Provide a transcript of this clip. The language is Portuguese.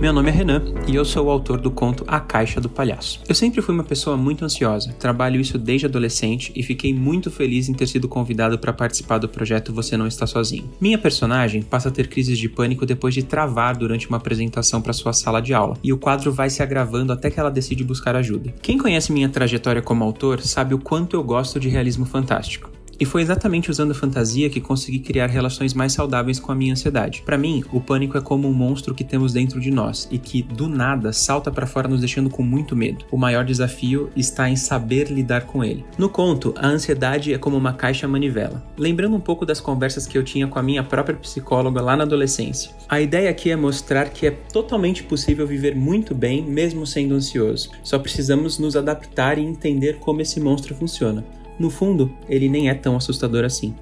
Meu nome é Renan e eu sou o autor do conto A Caixa do Palhaço. Eu sempre fui uma pessoa muito ansiosa, trabalho isso desde adolescente e fiquei muito feliz em ter sido convidado para participar do projeto Você Não Está Sozinho. Minha personagem passa a ter crises de pânico depois de travar durante uma apresentação para sua sala de aula, e o quadro vai se agravando até que ela decide buscar ajuda. Quem conhece minha trajetória como autor sabe o quanto eu gosto de realismo fantástico. E foi exatamente usando a fantasia que consegui criar relações mais saudáveis com a minha ansiedade. Para mim, o pânico é como um monstro que temos dentro de nós e que do nada salta para fora nos deixando com muito medo. O maior desafio está em saber lidar com ele. No conto, a ansiedade é como uma caixa manivela, lembrando um pouco das conversas que eu tinha com a minha própria psicóloga lá na adolescência. A ideia aqui é mostrar que é totalmente possível viver muito bem mesmo sendo ansioso. Só precisamos nos adaptar e entender como esse monstro funciona no fundo, ele nem é tão assustador assim.